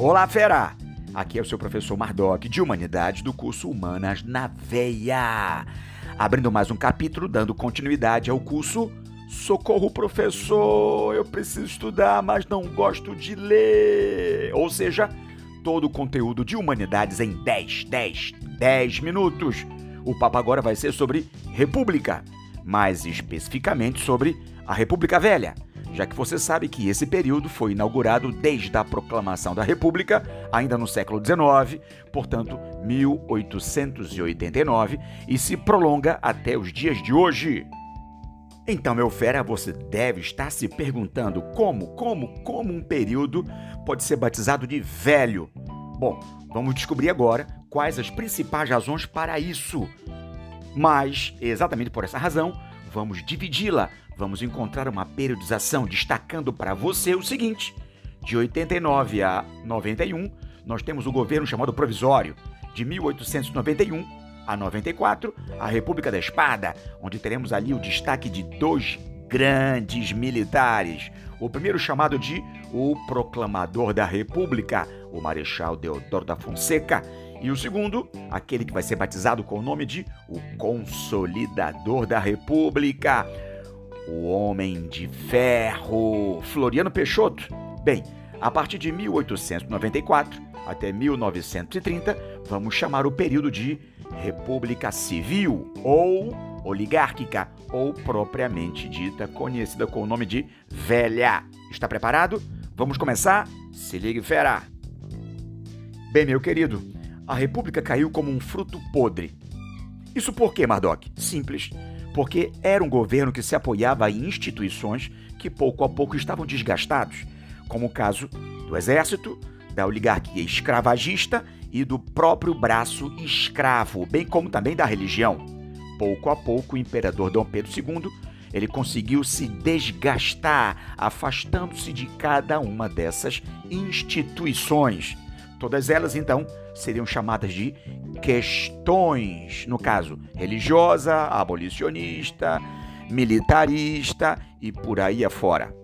Olá, fera! Aqui é o seu professor Mardoc de Humanidade do curso Humanas na Veia. Abrindo mais um capítulo, dando continuidade ao curso Socorro, professor! Eu preciso estudar, mas não gosto de ler. Ou seja, todo o conteúdo de humanidades em 10, 10, 10 minutos. O papo agora vai ser sobre República, mais especificamente sobre a República Velha já que você sabe que esse período foi inaugurado desde a proclamação da República, ainda no século XIX, portanto, 1889, e se prolonga até os dias de hoje. Então, meu fera, você deve estar se perguntando como, como, como um período pode ser batizado de velho. Bom, vamos descobrir agora quais as principais razões para isso. Mas, exatamente por essa razão, vamos dividi-la vamos encontrar uma periodização destacando para você o seguinte: de 89 a 91, nós temos o governo chamado provisório. De 1891 a 94, a República da Espada, onde teremos ali o destaque de dois grandes militares. O primeiro chamado de o Proclamador da República, o Marechal Deodoro da Fonseca, e o segundo, aquele que vai ser batizado com o nome de o Consolidador da República, o Homem de Ferro, Floriano Peixoto. Bem, a partir de 1894 até 1930, vamos chamar o período de República Civil ou oligárquica, ou propriamente dita, conhecida com o nome de Velha. Está preparado? Vamos começar? Se ligue, fera! Bem, meu querido, a República caiu como um fruto podre. Isso por quê, Mardoc? Simples porque era um governo que se apoiava em instituições que pouco a pouco estavam desgastados, como o caso do exército, da oligarquia escravagista e do próprio braço escravo, bem como também da religião. Pouco a pouco, o imperador Dom Pedro II ele conseguiu se desgastar, afastando-se de cada uma dessas instituições. Todas elas, então, seriam chamadas de questões, no caso, religiosa, abolicionista, militarista e por aí afora.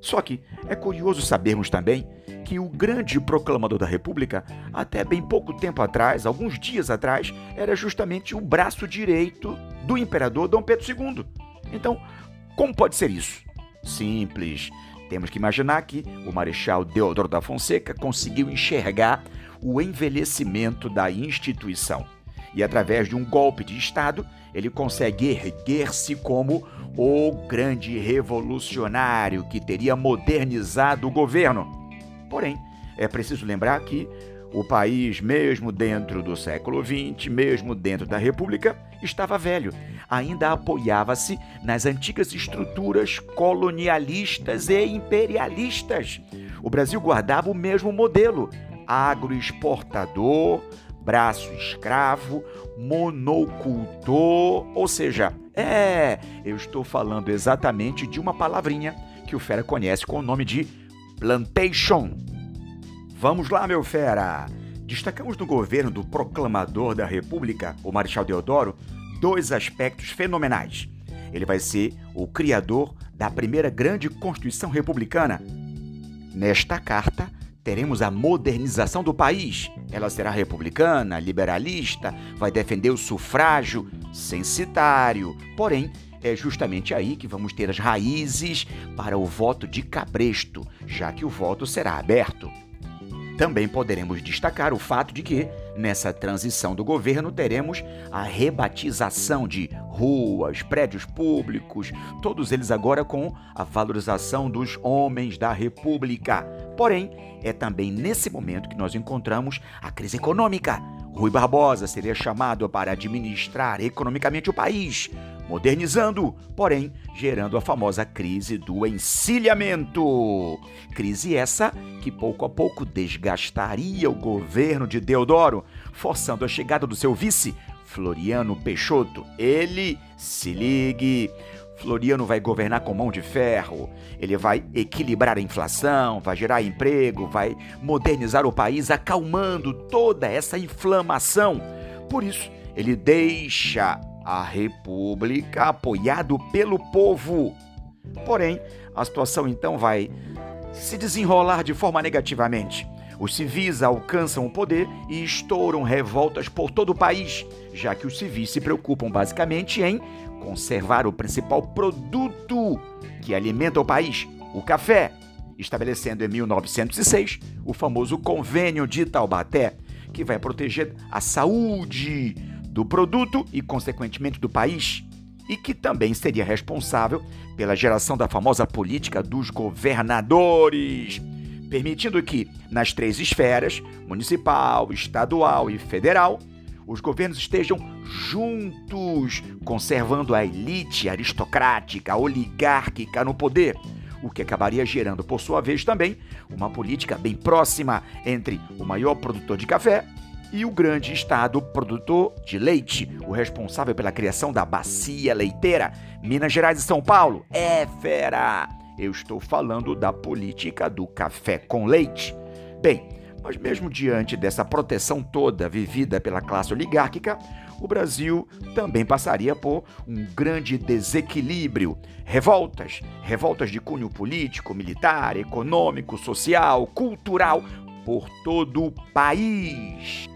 Só que é curioso sabermos também que o grande proclamador da República, até bem pouco tempo atrás, alguns dias atrás, era justamente o braço direito do imperador Dom Pedro II. Então, como pode ser isso? Simples. Temos que imaginar que o Marechal Deodoro da Fonseca conseguiu enxergar o envelhecimento da instituição. E através de um golpe de Estado, ele consegue erguer-se como o grande revolucionário que teria modernizado o governo. Porém, é preciso lembrar que o país, mesmo dentro do século XX, mesmo dentro da República, estava velho. Ainda apoiava-se nas antigas estruturas colonialistas e imperialistas. O Brasil guardava o mesmo modelo, agroexportador, braço escravo, monocultor, ou seja, é, eu estou falando exatamente de uma palavrinha que o Fera conhece com o nome de plantation. Vamos lá, meu fera! Destacamos no governo do proclamador da República, o Marechal Deodoro, dois aspectos fenomenais. Ele vai ser o criador da primeira grande Constituição Republicana. Nesta carta, teremos a modernização do país. Ela será republicana, liberalista, vai defender o sufrágio censitário. Porém, é justamente aí que vamos ter as raízes para o voto de cabresto, já que o voto será aberto. Também poderemos destacar o fato de que, nessa transição do governo, teremos a rebatização de ruas, prédios públicos, todos eles agora com a valorização dos homens da República. Porém, é também nesse momento que nós encontramos a crise econômica. Rui Barbosa seria chamado para administrar economicamente o país, modernizando, porém gerando a famosa crise do encilhamento. Crise essa que pouco a pouco desgastaria o governo de Deodoro, forçando a chegada do seu vice, Floriano Peixoto. Ele, se ligue, Floriano vai governar com mão de ferro, ele vai equilibrar a inflação, vai gerar emprego, vai modernizar o país, acalmando toda essa inflamação. Por isso, ele deixa a República apoiado pelo povo. Porém, a situação então vai se desenrolar de forma negativamente. Os civis alcançam o poder e estouram revoltas por todo o país, já que os civis se preocupam basicamente em conservar o principal produto que alimenta o país, o café, estabelecendo em 1906 o famoso Convênio de Taubaté, que vai proteger a saúde do produto e, consequentemente, do país, e que também seria responsável pela geração da famosa política dos governadores permitindo que, nas três esferas municipal, estadual e federal os governos estejam juntos, conservando a elite aristocrática, oligárquica no poder, o que acabaria gerando, por sua vez, também uma política bem próxima entre o maior produtor de café e o grande estado produtor de leite, o responsável pela criação da bacia leiteira, Minas Gerais e São Paulo. É fera! Eu estou falando da política do café com leite. Bem, mas mesmo diante dessa proteção toda vivida pela classe oligárquica, o Brasil também passaria por um grande desequilíbrio, revoltas, revoltas de cunho político, militar, econômico, social, cultural por todo o país.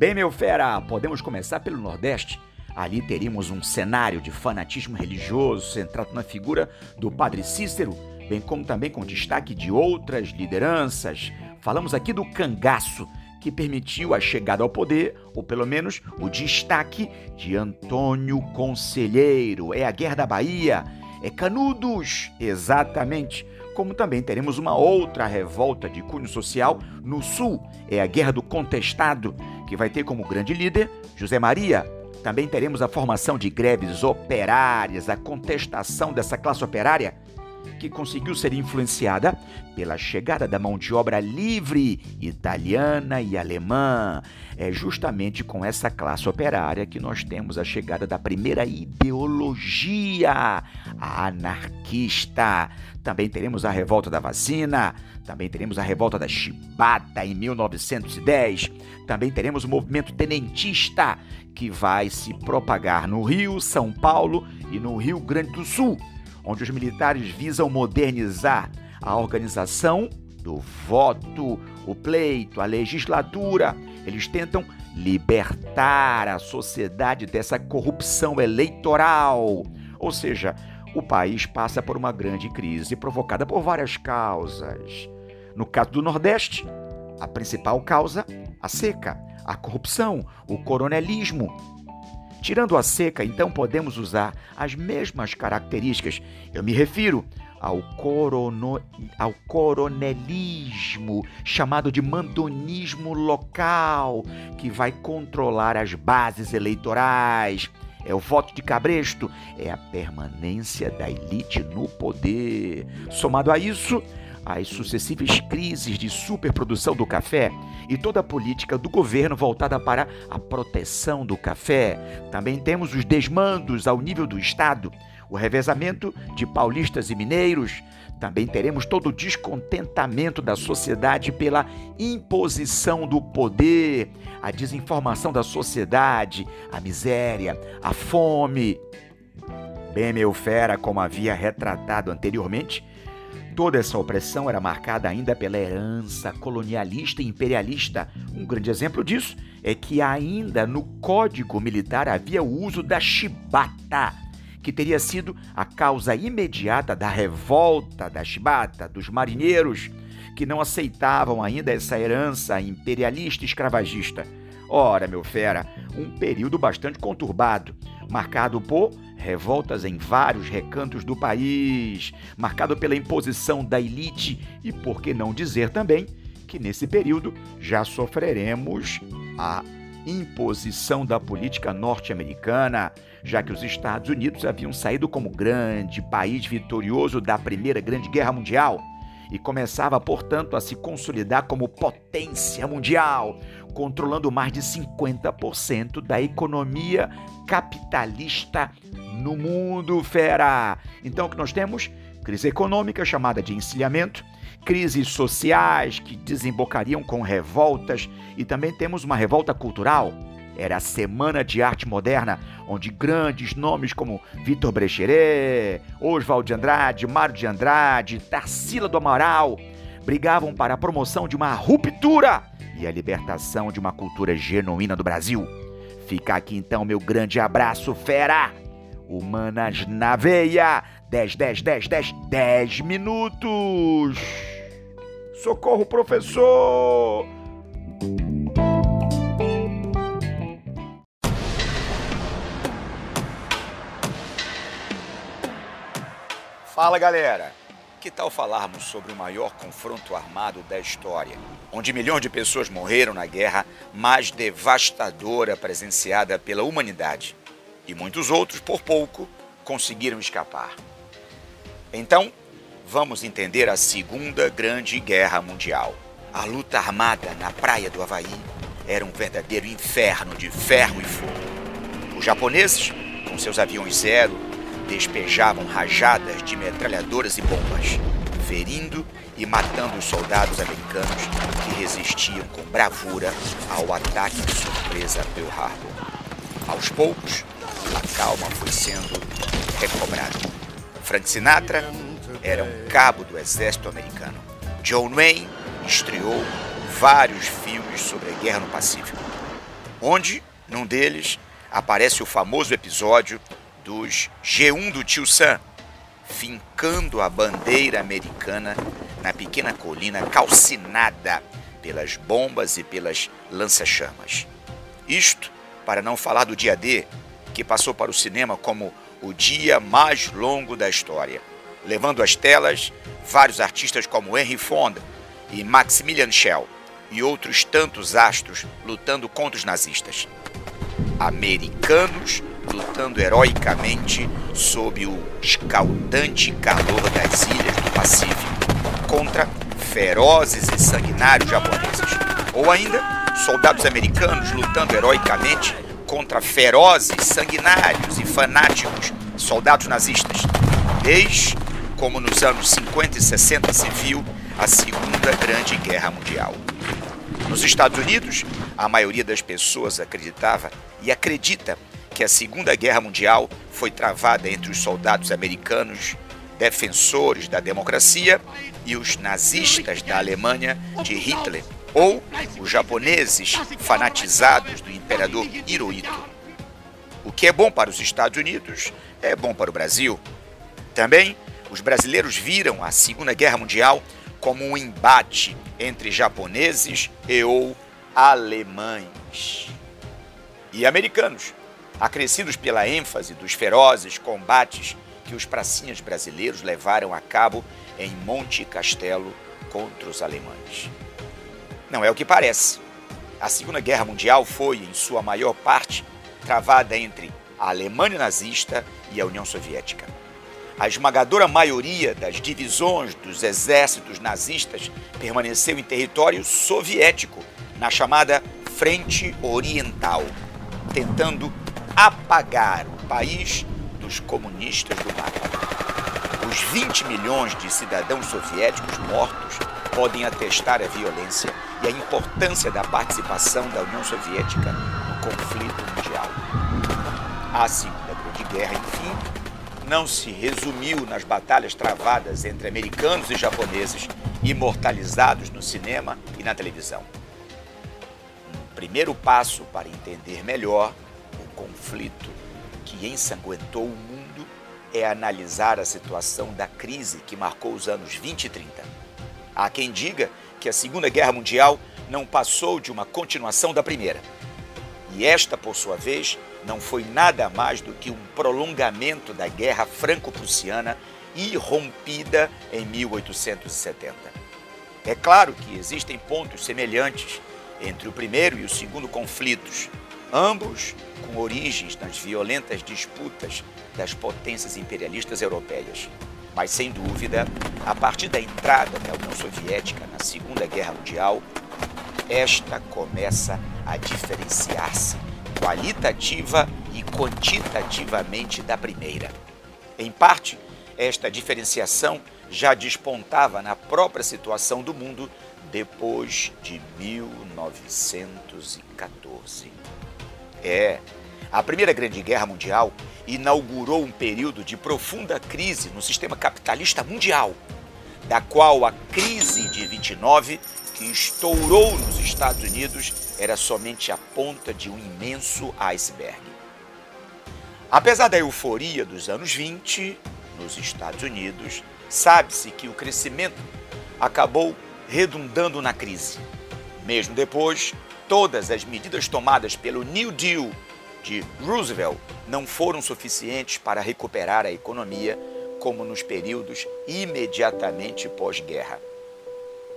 Bem, meu fera, podemos começar pelo Nordeste Ali teríamos um cenário de fanatismo religioso centrado na figura do Padre Cícero, bem como também com destaque de outras lideranças. Falamos aqui do cangaço, que permitiu a chegada ao poder, ou pelo menos o destaque de Antônio Conselheiro. É a Guerra da Bahia, é Canudos, exatamente. Como também teremos uma outra revolta de cunho social no sul, é a Guerra do Contestado, que vai ter como grande líder José Maria. Também teremos a formação de greves operárias, a contestação dessa classe operária que conseguiu ser influenciada pela chegada da mão de obra livre italiana e alemã. É justamente com essa classe operária que nós temos a chegada da primeira ideologia anarquista. Também teremos a revolta da vacina, também teremos a revolta da chibata em 1910, também teremos o movimento tenentista que vai se propagar no Rio, São Paulo e no Rio Grande do Sul onde os militares visam modernizar a organização do voto, o pleito, a legislatura. Eles tentam libertar a sociedade dessa corrupção eleitoral. Ou seja, o país passa por uma grande crise provocada por várias causas. No caso do Nordeste, a principal causa, a seca, a corrupção, o coronelismo, Tirando a seca, então podemos usar as mesmas características. Eu me refiro ao, corono, ao coronelismo, chamado de mandonismo local, que vai controlar as bases eleitorais. É o voto de cabresto, é a permanência da elite no poder. Somado a isso, as sucessivas crises de superprodução do café e toda a política do governo voltada para a proteção do café. Também temos os desmandos ao nível do Estado, o revezamento de paulistas e mineiros. Também teremos todo o descontentamento da sociedade pela imposição do poder, a desinformação da sociedade, a miséria, a fome. Bem, meu fera, como havia retratado anteriormente, Toda essa opressão era marcada ainda pela herança colonialista e imperialista. Um grande exemplo disso é que ainda no Código Militar havia o uso da chibata, que teria sido a causa imediata da revolta da chibata, dos marinheiros, que não aceitavam ainda essa herança imperialista e escravagista. Ora, meu fera, um período bastante conturbado, marcado por revoltas em vários recantos do país, marcado pela imposição da elite e, por que não dizer também, que nesse período já sofreremos a imposição da política norte-americana, já que os Estados Unidos haviam saído como grande país vitorioso da Primeira Grande Guerra Mundial e começava, portanto, a se consolidar como potência mundial, controlando mais de 50% da economia capitalista no mundo, fera. Então, o que nós temos? Crise econômica, chamada de encilhamento, crises sociais que desembocariam com revoltas e também temos uma revolta cultural. Era a Semana de Arte Moderna, onde grandes nomes como Vitor Brecheret, Oswald de Andrade, Mário de Andrade, Tarsila do Amaral brigavam para a promoção de uma ruptura e a libertação de uma cultura genuína do Brasil. Fica aqui então meu grande abraço, fera! Humanas na veia! 10, 10, 10, 10, 10 minutos! Socorro, professor! Fala galera! Que tal falarmos sobre o maior confronto armado da história, onde milhões de pessoas morreram na guerra mais devastadora presenciada pela humanidade e muitos outros, por pouco, conseguiram escapar? Então, vamos entender a Segunda Grande Guerra Mundial. A luta armada na praia do Havaí era um verdadeiro inferno de ferro e fogo. Os japoneses, com seus aviões zero, despejavam rajadas de metralhadoras e bombas, ferindo e matando os soldados americanos que resistiam com bravura ao ataque de surpresa a Pearl Harbor. Aos poucos, a calma foi sendo recobrada. Frank Sinatra era um cabo do exército americano. John Wayne estreou vários filmes sobre a guerra no Pacífico, onde, num deles, aparece o famoso episódio dos G1 do Tio Sam, fincando a bandeira americana na pequena colina calcinada pelas bombas e pelas lança-chamas. Isto para não falar do dia D, que passou para o cinema como o dia mais longo da história, levando às telas vários artistas como Henry Fonda e Maximilian Schell e outros tantos astros lutando contra os nazistas. Americanos lutando heroicamente sob o escaldante calor das ilhas do Pacífico contra ferozes e sanguinários japoneses. Ou ainda, soldados americanos lutando heroicamente contra ferozes, sanguinários e fanáticos soldados nazistas. Desde como nos anos 50 e 60 se viu a Segunda Grande Guerra Mundial. Nos Estados Unidos, a maioria das pessoas acreditava e acredita que a Segunda Guerra Mundial foi travada entre os soldados americanos defensores da democracia e os nazistas da Alemanha de Hitler, ou os japoneses fanatizados do imperador Hirohito. O que é bom para os Estados Unidos é bom para o Brasil. Também os brasileiros viram a Segunda Guerra Mundial como um embate entre japoneses e ou alemães. E americanos, acrescidos pela ênfase dos ferozes combates que os pracinhas brasileiros levaram a cabo em Monte Castelo contra os alemães. Não é o que parece. A Segunda Guerra Mundial foi, em sua maior parte, travada entre a Alemanha nazista e a União Soviética. A esmagadora maioria das divisões dos exércitos nazistas permaneceu em território soviético, na chamada Frente Oriental, tentando apagar o país dos comunistas do mapa. Os 20 milhões de cidadãos soviéticos mortos podem atestar a violência e a importância da participação da União Soviética no conflito mundial. A Segunda Grande Guerra, enfim, não se resumiu nas batalhas travadas entre americanos e japoneses, imortalizados no cinema e na televisão. Um primeiro passo para entender melhor conflito que ensanguentou o mundo é analisar a situação da crise que marcou os anos 20 e 30. Há quem diga que a Segunda Guerra Mundial não passou de uma continuação da Primeira. E esta, por sua vez, não foi nada mais do que um prolongamento da Guerra Franco-Prussiana irrompida em 1870. É claro que existem pontos semelhantes entre o primeiro e o segundo conflitos, ambos com origens nas violentas disputas das potências imperialistas europeias. Mas, sem dúvida, a partir da entrada da União Soviética na Segunda Guerra Mundial, esta começa a diferenciar-se qualitativa e quantitativamente da primeira. Em parte, esta diferenciação já despontava na própria situação do mundo depois de 1914. É, a Primeira Grande Guerra Mundial inaugurou um período de profunda crise no sistema capitalista mundial, da qual a crise de 29, que estourou nos Estados Unidos, era somente a ponta de um imenso iceberg. Apesar da euforia dos anos 20, nos Estados Unidos, sabe-se que o crescimento acabou redundando na crise. Mesmo depois, todas as medidas tomadas pelo New Deal de Roosevelt não foram suficientes para recuperar a economia como nos períodos imediatamente pós-guerra.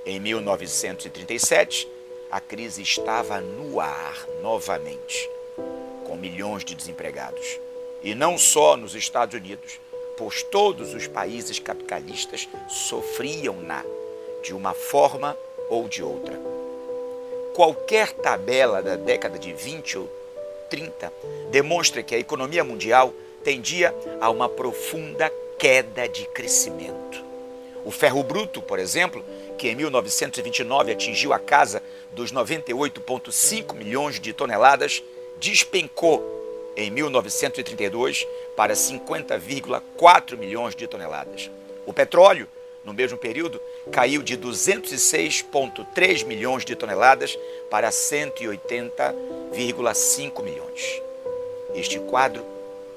Em 1937, a crise estava no ar novamente, com milhões de desempregados. E não só nos Estados Unidos, pois todos os países capitalistas sofriam-na, de uma forma ou de outra. Qualquer tabela da década de 20 ou 30 demonstra que a economia mundial tendia a uma profunda queda de crescimento. O ferro bruto, por exemplo, que em 1929 atingiu a casa dos 98,5 milhões de toneladas, despencou em 1932 para 50,4 milhões de toneladas. O petróleo, no mesmo período, caiu de 206,3 milhões de toneladas para 180,5 milhões. Este quadro,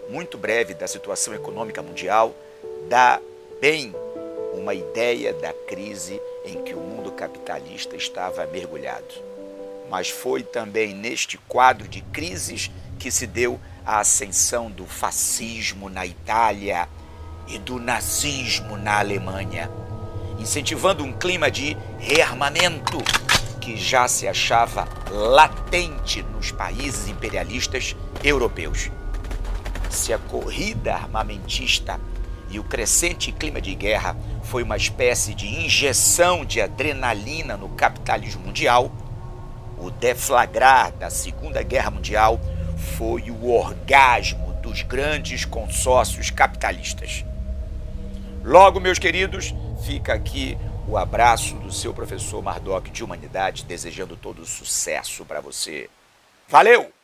muito breve da situação econômica mundial, dá bem uma ideia da crise em que o mundo capitalista estava mergulhado. Mas foi também neste quadro de crises que se deu a ascensão do fascismo na Itália e do nazismo na Alemanha, incentivando um clima de rearmamento que já se achava latente nos países imperialistas europeus. Se a corrida armamentista e o crescente clima de guerra foi uma espécie de injeção de adrenalina no capitalismo mundial, o deflagrar da Segunda Guerra Mundial foi o orgasmo dos grandes consórcios capitalistas. Logo, meus queridos, fica aqui o abraço do seu professor Mardoc de Humanidade, desejando todo sucesso para você. Valeu!